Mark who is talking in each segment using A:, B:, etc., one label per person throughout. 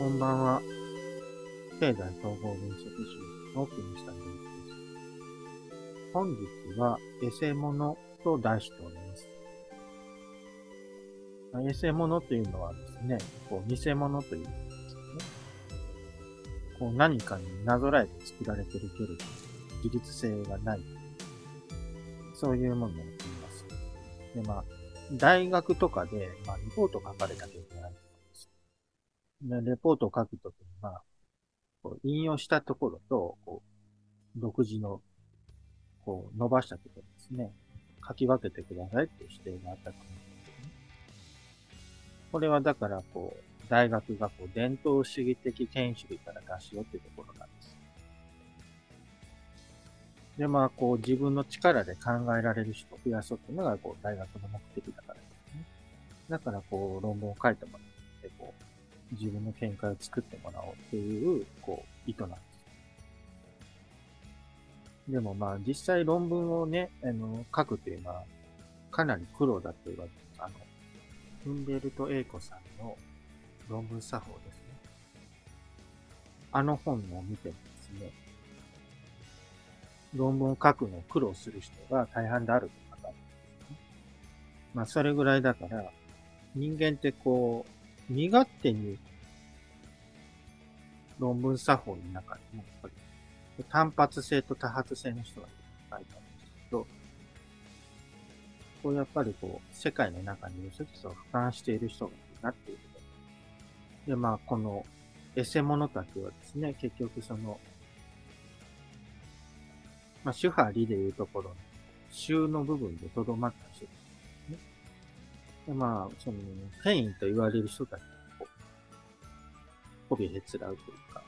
A: こんばんは。経済総合分析士の木下隆一です。本日は、エセモノと題しております。まあエセモノというのはですね、こう偽物ということですね。こう何かになぞらえて作られてるけれど、自律性がない。そういうものを言います。で、まあ、大学とかで、まあ、リポート書かれなきゃいけない。レポートを書くときに、まあ、こう引用したところと、こう、独自の、こう、伸ばしたところですね。書き分けてくださいっていう指定があったと思うんですね。これはだから、こう、大学がこう、伝統主義的権威主義から出しようっていうところなんです。で、まあ、こう、自分の力で考えられる人を増やそうっていうのが、こう、大学の目的だからですね。だから、こう、論文を書いてもら、う、自分の見解を作ってもらおうっていう、こう、意図なんです。でもまあ、実際論文をね、あの、書くっていうのは、かなり苦労だって言われてます。あの、フンベルト・エイコさんの論文作法ですね。あの本を見てもですね、論文を書くのを苦労する人が大半であるとかるんですね。まあ、それぐらいだから、人間ってこう、身勝手に論文作法の中にも、やっぱり単発性と多発性の人がいる書いてあるんですけど、こうやっぱりこう、世界の中にいう説を俯瞰している人がいるなっていうことで、まあ、このエセモノたちはですね、結局その、まあ、主派理でいうところの、衆の部分でとどまった人で。でまあ、その、権威と言われる人たちを、こう、媚びへつらうというか、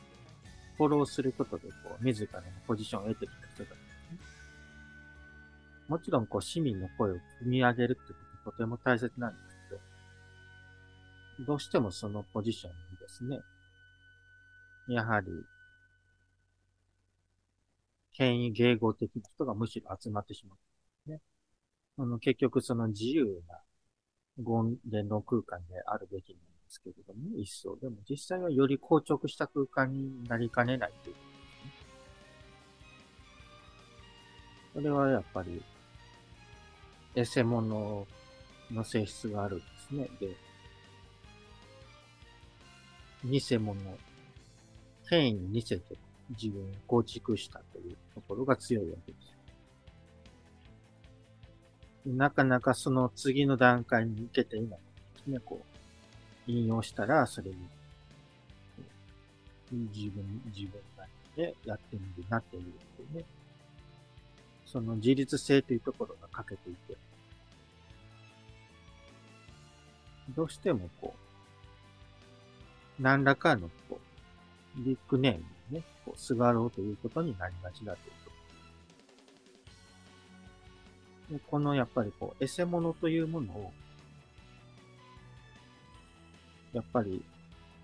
A: フォローすることで、こう、自らのポジションを得てきた人たちですね。もちろん、こう、市民の声を組み上げるってこととても大切なんですけど、どうしてもそのポジションにですね、やはり、権威迎合的な人がむしろ集まってしまう。ね。あの、結局その自由な言伝の空間であるべきなんですけれども、一層でも実際はより硬直した空間になりかねないということですね。それはやっぱり、エセモノの性質があるんですね。で、偽物、権威に似せて自分を構築したというところが強いわけです。なかなかその次の段階に行けていないですね。こう、引用したら、それに、自分、自分なりでやってみるなっていうことね。その自律性というところが欠けていて、どうしてもこう、何らかのこう、ビッグネームにね、こう、すがろうということになりがちだというと。このやっぱりこう、エセモノというものを、やっぱり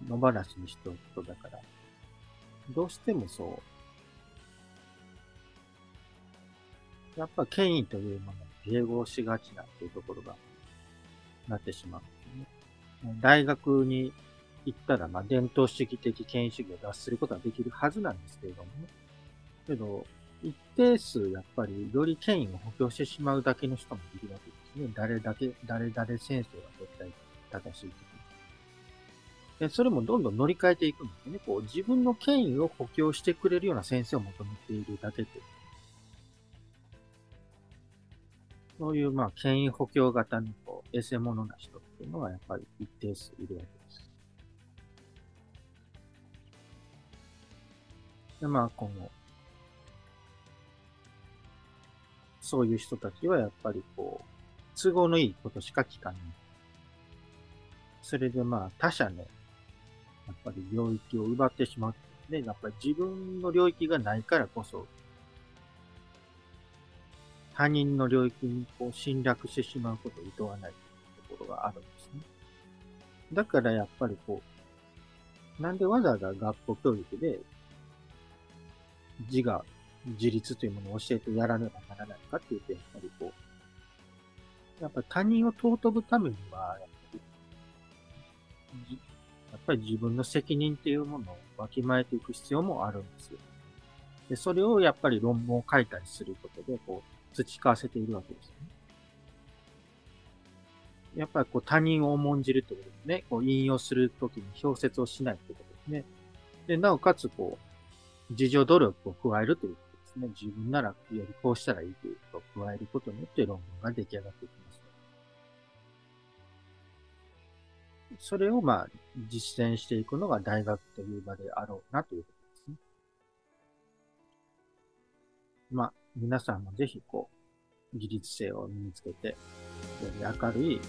A: 野放しにしておくことだから、どうしてもそう、やっぱ権威というものを迎合しがちなというところがなってしまうね。大学に行ったら、まあ、伝統主義的権威主義を脱することはできるはずなんですけれどもね。けど、一定数やっぱりより権威を補強してしまうだけの人もいるわけですね。誰だけ、誰々先生は絶対正しいとで、それもどんどん乗り換えていくんですね。こう、自分の権威を補強してくれるような先生を求めているだけっていう。そういう、まあ、権威補強型の、こう、エセモノな人っていうのがやっぱり一定数いるわけです。で、まあ、この、そういう人たちはやっぱりこう、都合のいいことしか聞かない。それでまあ他者の、やっぱり領域を奪ってしまう。で、やっぱり自分の領域がないからこそ、他人の領域にこう侵略してしまうことを厭わないところがあるんですね。だからやっぱりこう、なんでわざわざ学校教育で自我、自立というものを教えてやらねばならないかっていうと、やっぱりこう、やっぱ他人を尊ぶためには、やっぱり、やっぱり自分の責任っていうものをわきまえていく必要もあるんですよ。で、それをやっぱり論文を書いたりすることで、こう、培わせているわけですよね。やっぱりこう他人を重んじるということですね。こう引用するときに表説をしないということですね。で、なおかつこう、自助努力を加えるというこですね。自分ならよりこうしたらいいということを加えることによって論文が出来上がっていきます。それをまあ実践していくのが大学という場であろうなということですね。まあ皆さんもぜひこう、自立性を身につけて、より明るい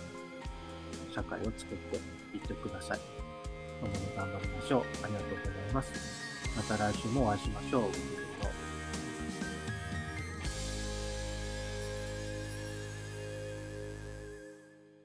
A: 社会を作っていってください。共に頑張りましょう。ありがとうございます。また来週もお会いしましょう。